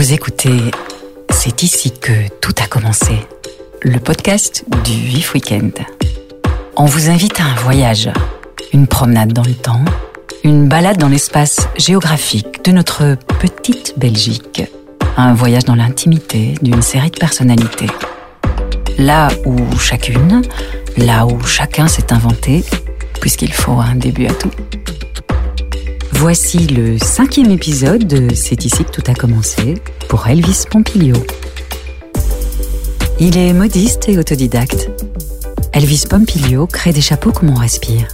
Vous écoutez C'est ici que tout a commencé, le podcast du Vif Weekend. On vous invite à un voyage, une promenade dans le temps, une balade dans l'espace géographique de notre petite Belgique, un voyage dans l'intimité d'une série de personnalités. Là où chacune, là où chacun s'est inventé, puisqu'il faut un début à tout. Voici le cinquième épisode de C'est ici que tout a commencé pour Elvis Pompilio. Il est modiste et autodidacte. Elvis Pompilio crée des chapeaux comme on respire.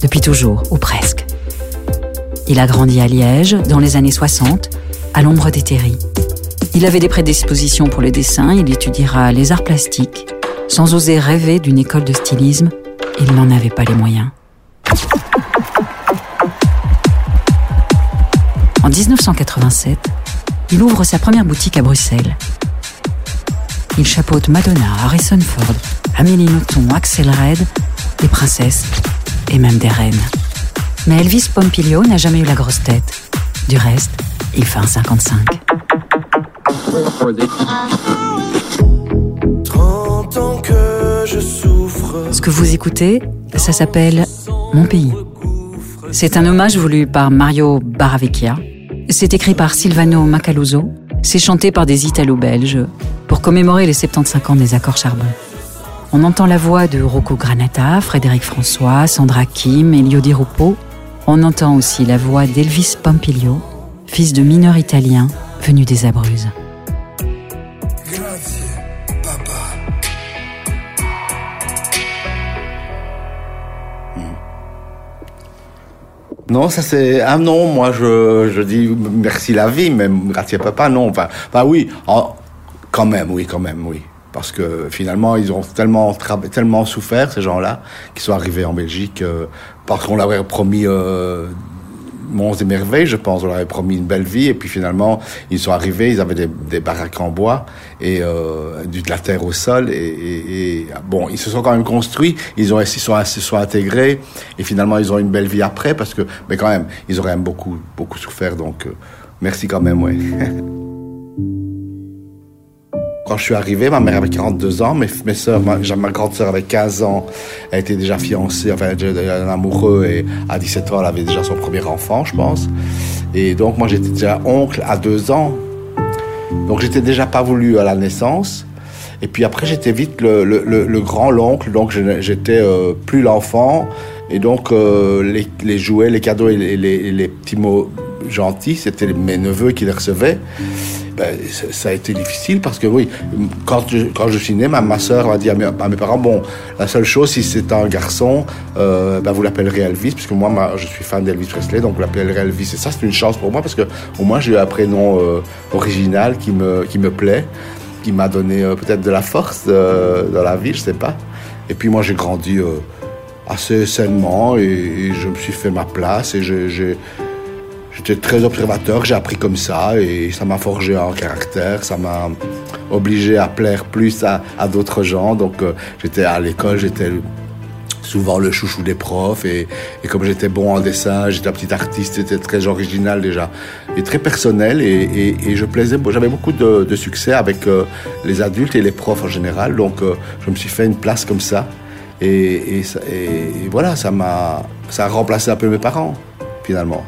Depuis toujours, ou presque. Il a grandi à Liège dans les années 60, à l'ombre des terries. Il avait des prédispositions pour le dessin, il étudiera les arts plastiques. Sans oser rêver d'une école de stylisme, il n'en avait pas les moyens. En 1987, il ouvre sa première boutique à Bruxelles. Il chapeaute Madonna, Harrison Ford, Amélie Nothomb, Axel Red, des princesses et même des reines. Mais Elvis Pompilio n'a jamais eu la grosse tête. Du reste, il fait un 55. Ce que vous écoutez, ça s'appelle Mon pays. C'est un hommage voulu par Mario Baravecchia c'est écrit par Silvano Macaluso. C'est chanté par des Italo-Belges pour commémorer les 75 ans des accords charbon. On entend la voix de Rocco Granata, Frédéric François, Sandra Kim, Elio Di Rupo. On entend aussi la voix d'Elvis Pompilio, fils de mineur italien venu des Abruzes. Non, ça c'est ah non, moi je, je dis merci la vie, mais grazie papa non. Enfin, bah oui, quand même, oui, quand même, oui, parce que finalement ils ont tellement tellement souffert ces gens-là qui sont arrivés en Belgique euh, parce qu'on leur avait promis euh, monts et merveilles, je pense. On leur avait promis une belle vie et puis finalement ils sont arrivés, ils avaient des, des baraques en bois et euh, de la terre au sol et, bon, ils se sont quand même construits, ils ont ils sont, ils sont intégrés et finalement ils ont une belle vie après parce que mais quand même ils auraient même beaucoup beaucoup souffert donc euh, merci quand même ouais. Quand je suis arrivé, ma mère avait 42 ans, mes, mes soeurs, ma, ma grande sœur avait 15 ans, elle était déjà fiancée, enfin, elle un amoureux, et à 17 ans, elle avait déjà son premier enfant, je pense. Et donc, moi, j'étais déjà oncle à 2 ans. Donc, j'étais déjà pas voulu à la naissance. Et puis après, j'étais vite le, le, le, le grand l'oncle, donc j'étais euh, plus l'enfant. Et donc, euh, les, les, jouets, les cadeaux et les, les petits mots gentils, c'était mes neveux qui les recevaient ben, ça a été difficile parce que oui, quand je, quand je suis né, ma, ma soeur m'a dit à mes, parents, bon, la seule chose, si c'est un garçon, euh, ben, vous l'appellerez Elvis, puisque moi, je suis fan d'Elvis Presley, donc vous l'appellerez Elvis. Et ça, c'est une chance pour moi parce que au moins, j'ai eu un prénom euh, original qui me, qui me plaît, qui m'a donné euh, peut-être de la force dans la vie, je sais pas. Et puis moi, j'ai grandi assez sainement et, et, je me suis fait ma place et j'ai J'étais très observateur, j'ai appris comme ça et ça m'a forgé en caractère, ça m'a obligé à plaire plus à, à d'autres gens. Donc euh, j'étais à l'école, j'étais souvent le chouchou des profs et, et comme j'étais bon en dessin, j'étais un petit artiste, j'étais très original déjà et très personnel et, et, et je plaisais, j'avais beaucoup de, de, succès avec euh, les adultes et les profs en général. Donc euh, je me suis fait une place comme ça et, et, et voilà, ça m'a, ça a remplacé un peu mes parents finalement.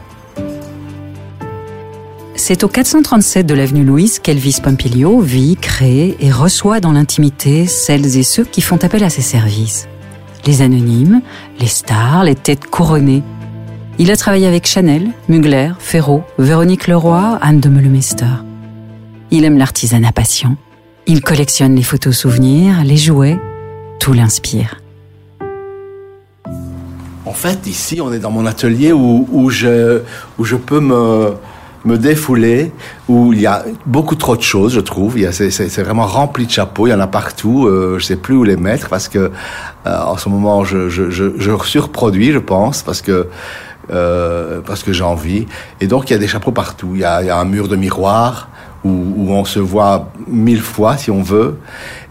C'est au 437 de l'avenue Louise qu'Elvis Pompilio vit, crée et reçoit dans l'intimité celles et ceux qui font appel à ses services. Les anonymes, les stars, les têtes couronnées. Il a travaillé avec Chanel, Mugler, Ferraud, Véronique Leroy, Anne de Meulemester. Il aime l'artisanat passion. Il collectionne les photos souvenirs, les jouets. Tout l'inspire. En fait, ici, on est dans mon atelier où, je peux me, me défouler où il y a beaucoup trop de choses, je trouve. C'est vraiment rempli de chapeaux, il y en a partout. Euh, je sais plus où les mettre parce que euh, en ce moment je, je, je, je, surproduis, je pense, parce que euh, parce que j'ai envie. Et donc il y a des chapeaux partout. Il y a, il y a un mur de miroir où, où, on se voit mille fois si on veut.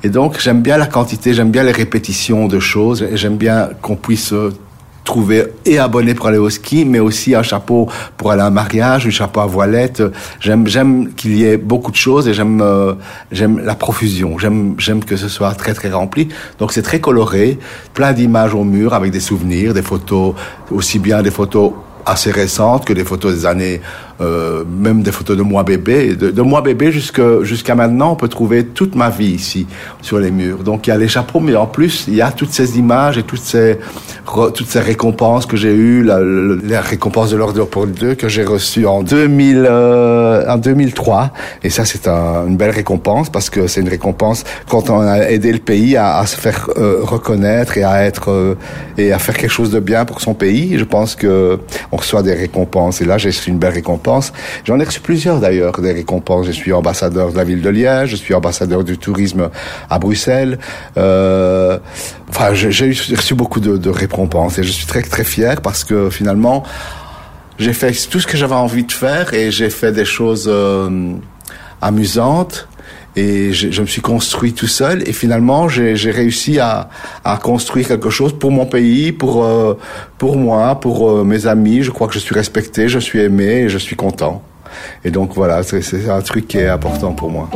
Et donc j'aime bien la quantité, j'aime bien les répétitions de choses, j'aime bien qu'on puisse trouver et abonné pour aller au ski, mais aussi un chapeau pour aller à un mariage, un chapeau à voilette. J'aime, j'aime qu'il y ait beaucoup de choses et j'aime, euh, j'aime la profusion. J'aime, j'aime que ce soit très très rempli. Donc c'est très coloré, plein d'images au mur avec des souvenirs, des photos, aussi bien des photos assez récentes que des photos des années euh, même des photos de moi bébé. De, de moi bébé jusqu'à maintenant, on peut trouver toute ma vie ici sur les murs. Donc il y a les chapeaux, mais en plus il y a toutes ces images et toutes ces toutes ces récompenses que j'ai eues, la, la, récompense de l'ordre pour deux que j'ai reçue en 2000 euh, en 2003. Et ça c'est un, une belle récompense parce que c'est une récompense quand on a aidé le pays à, à se faire euh, reconnaître et à être euh, et à faire quelque chose de bien pour son pays. Je pense que on reçoit des récompenses et là j'ai reçu une belle récompense J'en ai reçu plusieurs d'ailleurs, des récompenses. Je suis ambassadeur de la ville de Liège, je suis ambassadeur du tourisme à Bruxelles. Euh, enfin, j'ai reçu beaucoup de, récompenses et je suis très très fier parce que finalement, j'ai fait tout ce que j'avais envie de faire et j'ai fait des choses euh, amusantes et je, me suis construit tout seul et finalement j'ai réussi à, à, construire quelque chose pour mon pays, pour euh, pour moi, pour euh, mes amis. Je crois que je suis respecté, je suis aimé et je suis content. Et donc voilà, c'est un truc qui est important pour moi.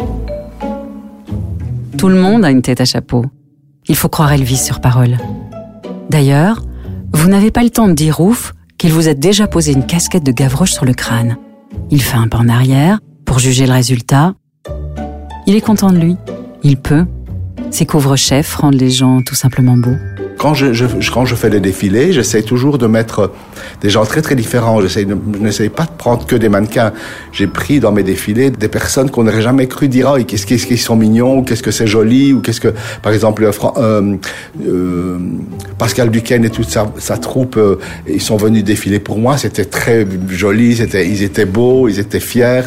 Tout le monde a une tête à chapeau. Il faut croire Elvis sur parole. D'ailleurs, vous n'avez pas le temps de dire ouf qu'il vous a déjà posé une casquette de Gavroche sur le crâne. Il fait un pas en arrière pour juger le résultat il est content de lui. Il peut. Ses couvre-chefs rendent les gens tout simplement beaux quand je, fais des défilés, j'essaie toujours de mettre des gens très très différents. Je n'essaye pas de prendre que des mannequins. J'ai pris dans mes défilés des personnes qu'on n'aurait jamais cru dire, oh, qu'est-ce qu'ils sont mignons, ou qu'est-ce que c'est joli, ou qu'est-ce que, par exemple, euh, euh, Pascal Duquesne et toute sa, troupe, euh, ils sont venus défiler pour moi. C'était très joli, ils étaient beaux, ils étaient fiers.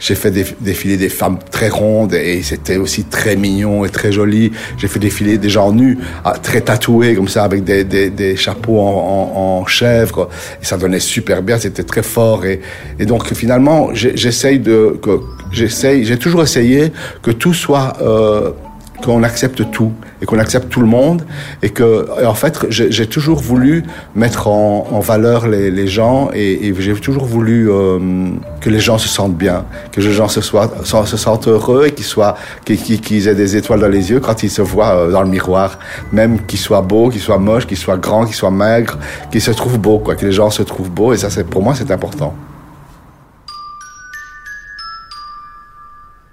J'ai fait défiler des femmes très rondes et c'était aussi très mignon et très joli. J'ai fait défiler des gens nus, ah, très tatoués comme ça avec des, des, chapeaux en, chèvre et ça donnait super bien c'était très fort. Et, et donc finalement j'essaye de j'essaye j'ai toujours essayé que tout soit euh, qu'on accepte tout et qu'on accepte tout le monde et que en fait j'ai toujours voulu mettre en, valeur les, gens et, et j'ai toujours voulu euh, que les gens se sentent bien, que les gens se, soient, se sentent heureux et qu'ils soient qu'ils aient des étoiles dans les yeux quand ils se voient euh, dans le miroir, même qu'ils soient beaux, qu'ils soient moches, qu'ils soient grands, qu'ils soient maigres, qu'ils se trouvent beaux quoi, que les gens se trouvent beaux et ça c'est pour moi c'est important.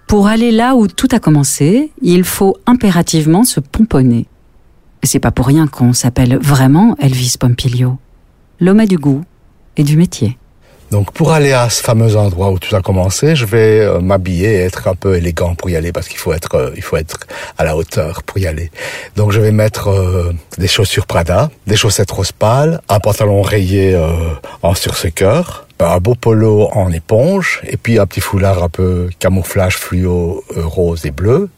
Pour aller là où tout a commencé, il faut impérativement se pomponner. C'est pas pour rien qu'on s'appelle vraiment Elvis Pompilio. L'homme a du goût et du métier. Donc pour aller à ce fameux endroit où tout a commencé, je vais euh, m'habiller et être un peu élégant pour y aller parce qu'il faut être euh, il faut être à la hauteur pour y aller. Donc je vais mettre euh, des chaussures Prada, des chaussettes rose pâle, un pantalon rayé en sur ce un beau polo en éponge et puis un petit foulard un peu camouflage fluo euh, rose et bleu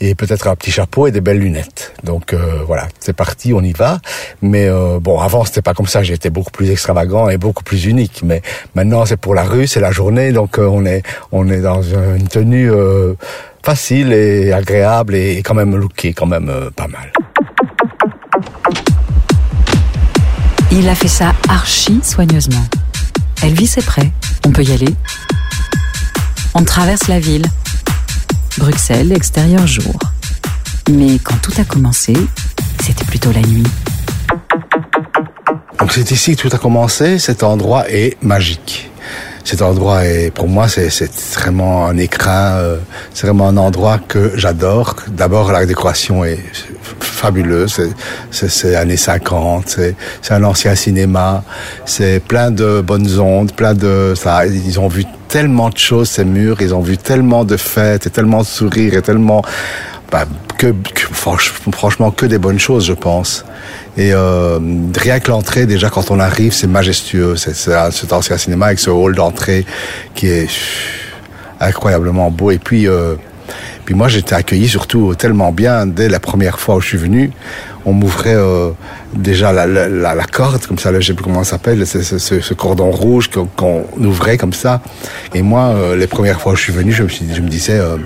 et peut-être un petit chapeau et des belles lunettes. Donc euh, voilà, c'est parti, on y va. Mais euh, bon, avant c'était pas comme ça, j'étais beaucoup plus extravagant et beaucoup plus unique. Mais maintenant c'est pour la rue, c'est la journée, donc on est on est dans une tenue facile et agréable et quand même lookée, quand même pas mal. Il a fait ça archi soigneusement. Elvis est prêt, on peut y aller. On traverse la ville. Bruxelles, extérieur jour. Mais quand tout a commencé, c'était plutôt la nuit. Donc c'est ici que tout a commencé, cet endroit est magique cet endroit est pour moi c'est vraiment un écrin euh, c'est vraiment un endroit que j'adore d'abord la décoration est fabuleuse c'est années 50 c'est un ancien cinéma c'est plein de bonnes ondes plein de ça ils ont vu tellement de choses ces murs ils ont vu tellement de fêtes et tellement de sourires et tellement bah, que, franchement que des bonnes choses je pense et euh, rien que l'entrée, déjà quand on arrive, c'est majestueux. C'est cet ancien cinéma avec ce hall d'entrée qui est incroyablement beau. Et puis, euh, puis moi, j'étais accueilli surtout tellement bien dès la première fois où je suis venu. On m'ouvrait euh, déjà la, la, la, corde, comme ça, là, je sais plus comment ça s'appelle, ce, ce, ce, cordon rouge qu'on ouvrait comme ça. Et moi, euh, les premières fois où je suis venu, je me, je me disais, euh,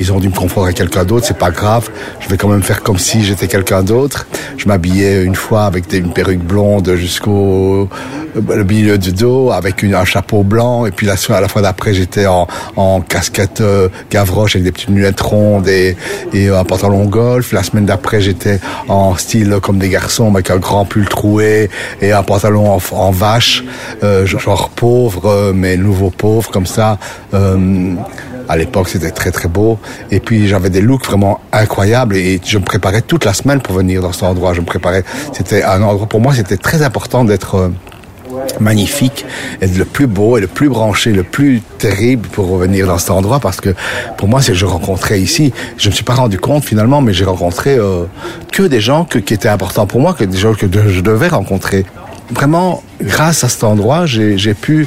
ils ont dû me confondre avec quelqu'un d'autre, c'est pas grave. Je vais quand même faire comme si j'étais quelqu'un d'autre. Je m'habillais une fois avec une perruque blonde jusqu'au le milieu du dos, avec un chapeau blanc, et puis la, à la fois d'après, j'étais en, en casquette euh, gavroche avec des petites lunettes rondes et, et un pantalon golf. La semaine d'après, j'étais en style comme des garçons, avec un grand pull troué et un pantalon en, en vache, euh, genre pauvre, euh, mais nouveau pauvre, comme ça. Euh, à l'époque, c'était très très beau. Et puis j'avais des looks vraiment incroyables et je me préparais toute la semaine pour venir dans cet endroit. Je me préparais. C'était un endroit pour moi, c'était très important d'être euh, magnifique, être le plus beau et le plus branché, le plus terrible pour revenir dans cet endroit parce que pour moi, c'est je rencontrais ici, je me suis pas rendu compte finalement, mais j'ai rencontré euh, que des gens que, qui étaient importants pour moi, que des gens que je devais rencontrer. Vraiment, grâce à cet endroit, j'ai pu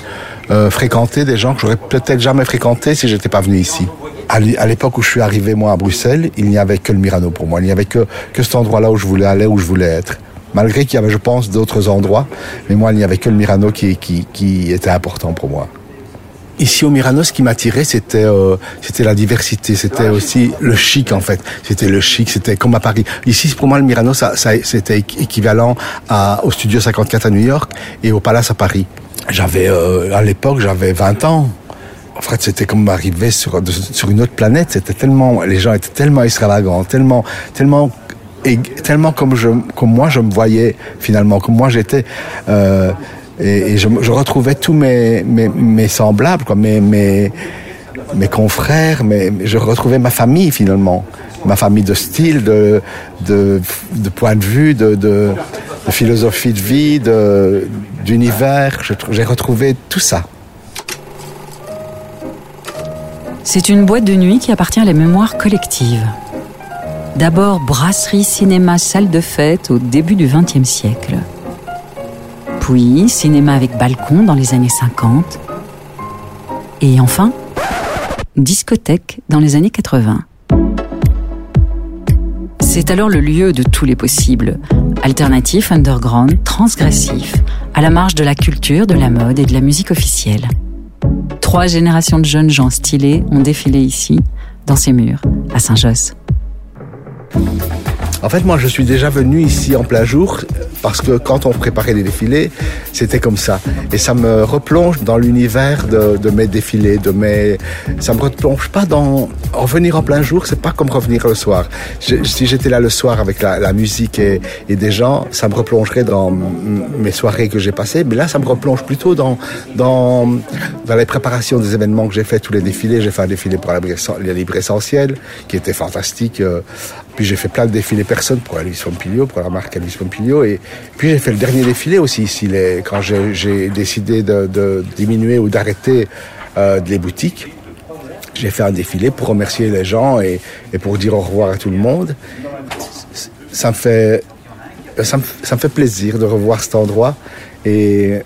euh, fréquenter des gens que j'aurais peut-être jamais fréquenté si j'étais pas venu ici. À l'époque où je suis arrivé moi à Bruxelles, il n'y avait que le Mirano pour moi. Il n'y avait que, que cet endroit-là où je voulais aller, où je voulais être. Malgré qu'il y avait, je pense, d'autres endroits, mais moi, il n'y avait que le Mirano qui, qui, qui était important pour moi. Ici au Mirano, ce qui m'attirait, c'était euh, c'était la diversité, c'était aussi le chic en fait. C'était le chic, c'était comme à Paris. Ici, pour moi, le Mirano, ça, ça c'était équivalent à, au Studio 54 à New York et au Palace à Paris. J'avais euh, à l'époque, j'avais 20 ans. En fait, c'était comme arriver sur sur une autre planète. C'était tellement, les gens étaient tellement extravagants, tellement tellement tellement comme je comme moi je me voyais finalement, comme moi j'étais. Euh, et, et je, je, retrouvais tous mes, mes, mes semblables, quoi, mes, mes, mes confrères, mais je retrouvais ma famille finalement, ma famille de style, de, point de vue, de, de, de philosophie de vie, d'univers. J'ai retrouvé tout ça. C'est une boîte de nuit qui appartient à la mémoire collective. D'abord brasserie, cinéma, salle de fête au début du XXe siècle. Puis cinéma avec balcon dans les années 50. Et enfin, discothèque dans les années 80. C'est alors le lieu de tous les possibles, alternatif, underground, transgressif, à la marge de la culture, de la mode et de la musique officielle. Trois générations de jeunes gens stylés ont défilé ici, dans ces murs, à Saint-Josse. En fait, moi, je suis déjà venu ici en plein jour parce que quand on préparait les défilés, c'était comme ça. Et ça me replonge dans l'univers de, de, mes défilés, de mes. Ça me replonge pas dans revenir en plein jour. C'est pas comme revenir le soir. Si j'étais là le soir avec la, musique et, des gens, ça me replongerait dans mes soirées que j'ai passées. Mais là, ça me replonge plutôt dans dans dans les préparations des événements que j'ai fait, tous les défilés. J'ai fait un défilé pour la libre essentielle, qui était fantastique. Puis j'ai fait plein de défilés personnes pour Elvis Pompilio, pour la marque Elvis Pompilio. Et puis j'ai fait le dernier défilé aussi ici, quand j'ai décidé de, diminuer ou d'arrêter euh, les boutiques. J'ai fait un défilé pour remercier les gens et, pour dire au revoir à tout le monde. Ça me fait, ça me fait plaisir de revoir cet endroit et,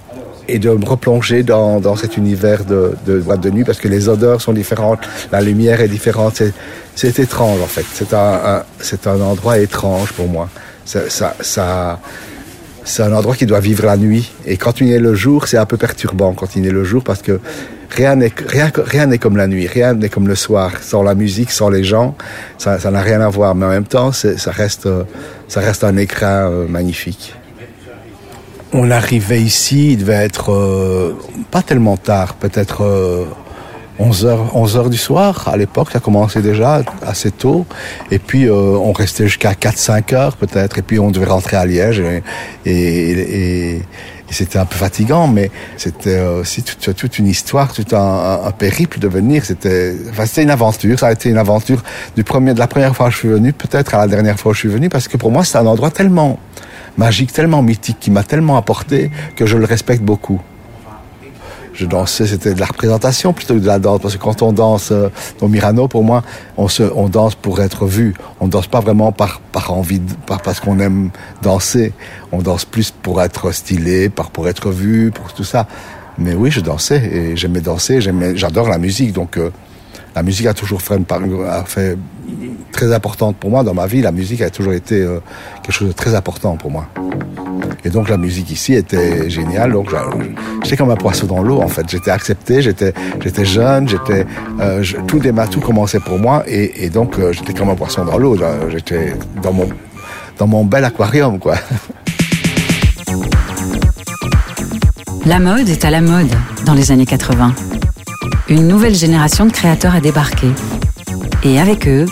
et de me replonger dans, dans cet univers de, de boîte de nuit parce que les odeurs sont différentes, la lumière est différente. C'est étrange en fait. C'est un, c'est un endroit étrange pour moi. Ça, ça, ça c'est un endroit qui doit vivre la nuit. Et quand il est le jour, c'est un peu perturbant quand il est le jour parce que rien n'est rien, rien n'est comme la nuit, rien n'est comme le soir. Sans la musique, sans les gens, ça, ça n'a rien à voir. Mais en même temps, ça reste, ça reste un écran euh, magnifique. On arrivait ici, il devait être euh, pas tellement tard, peut-être euh, 11 heures, 11 heures du soir. À l'époque, ça commençait déjà assez tôt. Et puis, euh, on restait jusqu'à 4-5 heures peut-être. Et puis, on devait rentrer à Liège. Et, c'était un peu fatigant, mais c'était aussi toute, toute, une histoire, tout un, un périple de venir. C'était enfin, une aventure. Ça a été une aventure du premier, de la première fois que je suis venu, peut-être à la dernière fois que je suis venu, parce que pour moi, c'est un endroit tellement magique, tellement mythique, qui m'a tellement apporté que je le respecte beaucoup. Je dansais, c'était de la représentation plutôt que de la danse, parce que quand on danse euh, au Mirano, pour moi, on, se, on danse pour être vu. On danse pas vraiment par, par envie, par, parce qu'on aime danser. On danse plus pour être stylé, par, pour être vu, pour tout ça. Mais oui, je dansais et j'aimais danser, j'adore la musique, donc euh, la musique a toujours fait, une, a fait très importante pour moi dans ma vie. La musique a toujours été euh, quelque chose de très important pour moi. Et donc la musique ici était géniale. Donc j'étais comme un poisson dans l'eau en fait. J'étais accepté, j'étais j'étais jeune, j'étais euh, tout démarre, tout commençait pour moi et, et donc euh, j'étais comme un poisson dans l'eau. J'étais dans mon dans mon bel aquarium quoi. La mode est à la mode dans les années 80. Une nouvelle génération de créateurs a débarqué. Et avec eux,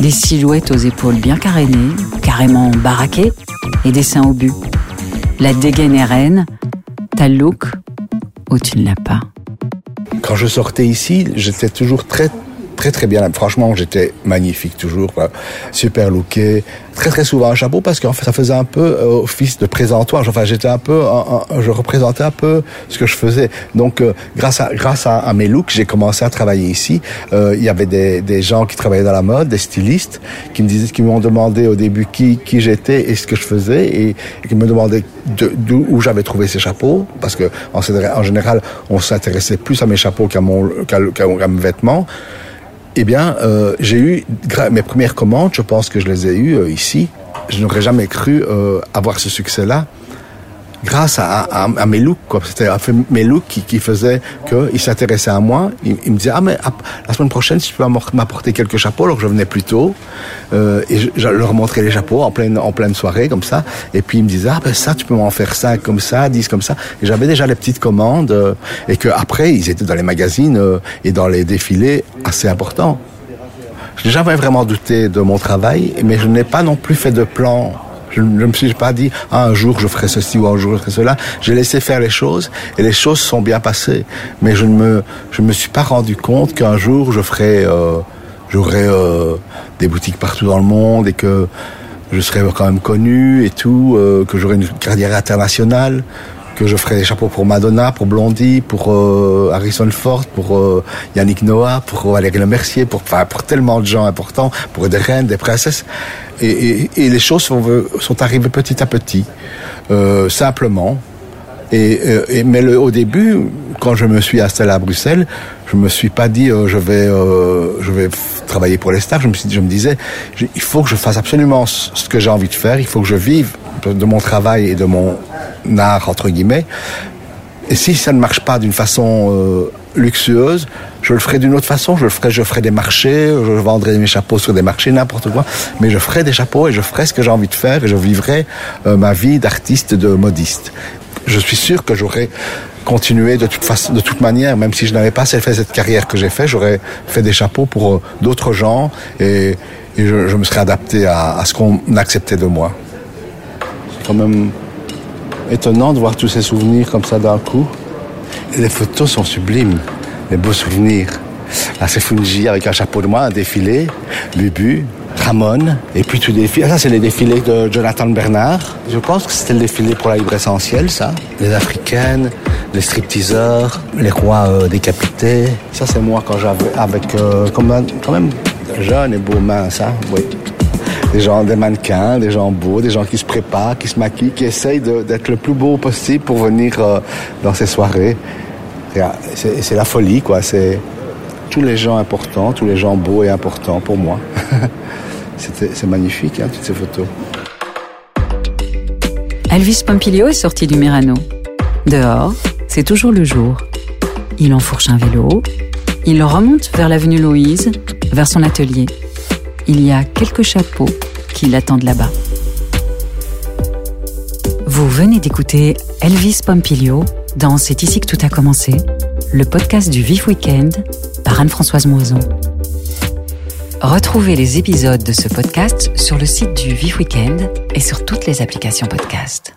des silhouettes aux épaules bien carénées, carrément baraquées, et des seins au but. La dégaine est reine, ta look ou tu ne l'as pas. Quand je sortais ici, j'étais toujours très très très bien. Franchement, j'étais magnifique toujours, super looké. Très très souvent un chapeau parce qu'en fait, ça faisait un peu euh, office de présentoir. Enfin, j'étais un peu, je représentais un peu ce que je faisais. Donc, euh, grâce à grâce à, mes looks, j'ai commencé à travailler ici. Euh, il y avait des, des gens qui travaillaient dans la mode, des stylistes, qui me disaient, qui m'ont demandé au début qui qui j'étais et ce que je faisais et, qui me demandaient d'où où j'avais trouvé ces chapeaux parce que en, général, on s'intéressait plus à mes chapeaux qu'à mon qu'à mes vêtements eh bien, euh, j'ai eu mes premières commandes, je pense que je les ai eues euh, ici. Je n'aurais jamais cru euh, avoir ce succès-là grâce à, mes looks. C'était mes looks qui, faisaient qu'il s'intéressait à moi. Il, il, me disait, ah mais la semaine prochaine, si tu peux m'apporter quelques chapeaux, alors je venais plus tôt. Et je, leur montrais les chapeaux en pleine, soirée, comme ça. Et puis il me disait, ah ben ça, tu peux m'en faire ça comme ça, 10 comme ça. Et j'avais déjà les petites commandes. Et que après, ils étaient dans les magazines et dans les défilés assez importants. Je n'ai jamais vraiment douté de mon travail, mais je n'ai pas non plus fait de plan je ne me suis pas dit, ah, un jour je ferai ceci ou un jour je ferai cela. J'ai laissé faire les choses et les choses sont bien passées. Mais je ne me, je me suis pas rendu compte qu'un jour je ferai, euh, j'aurai euh, des boutiques partout dans le monde et que je serai quand même connu et tout, euh, que j'aurai une carrière internationale que je ferai des chapeaux pour Madonna, pour Blondie, pour euh, Harrison Ford, pour euh, Yannick Noah, pour Valérie Le Mercier, pour, enfin, pour tellement de gens importants, pour des reines, des princesses. Et, les choses sont, arrivées petit à petit, euh, simplement. Et, mais au début, quand je me suis installé à Bruxelles, je me suis pas dit je vais je vais travailler pour les stars. Je me disais il faut que je fasse absolument ce que j'ai envie de faire. Il faut que je vive de mon travail et de mon art entre guillemets. Et si ça ne marche pas d'une façon euh, luxueuse, je le ferai d'une autre façon. Je le ferai, je ferai des marchés, je vendrai mes chapeaux sur des marchés, n'importe quoi. Mais je ferai des chapeaux et je ferai ce que j'ai envie de faire et je vivrai euh, ma vie d'artiste, de modiste. Je suis sûr que j'aurai continué de toute façon, de toute manière, même si je n'avais pas fait cette carrière que j'ai fait, j'aurais fait des chapeaux pour euh, d'autres gens et, je, me serais adapté à ce qu'on acceptait de moi. C'est quand même étonnant de voir tous ces souvenirs comme ça d'un coup. Les photos sont sublimes, les beaux souvenirs. Là, c'est Fungi avec un chapeau de moi, un défilé, Bubu, Ramon, et puis tout défilé. Ah, ça, c'est les défilés de Jonathan Bernard. Je pense que c'était le défilé pour la libre essentielle, ça. Les africaines, les stripteaseurs, les rois euh, décapités. Ça, c'est moi quand j'avais, avec, euh, quand même, jeune et beau mince, hein, oui des gens, des mannequins, des gens beaux, des gens qui se préparent, qui se maquillent, qui essayent d'être le plus beau possible pour venir euh, dans ces soirées. C'est la folie, quoi. C'est tous les gens importants, tous les gens beaux et importants pour moi. C'est magnifique, hein, toutes ces photos. Elvis Pompilio est sorti du Merano. Dehors, c'est toujours le jour. Il enfourche un vélo, il remonte vers l'avenue Louise, vers son atelier il y a quelques chapeaux qui l'attendent là-bas. Vous venez d'écouter Elvis Pompilio dans C'est ici que tout a commencé, le podcast du Vif Weekend par Anne-Françoise Moison. Retrouvez les épisodes de ce podcast sur le site du Vif Weekend et sur toutes les applications podcast.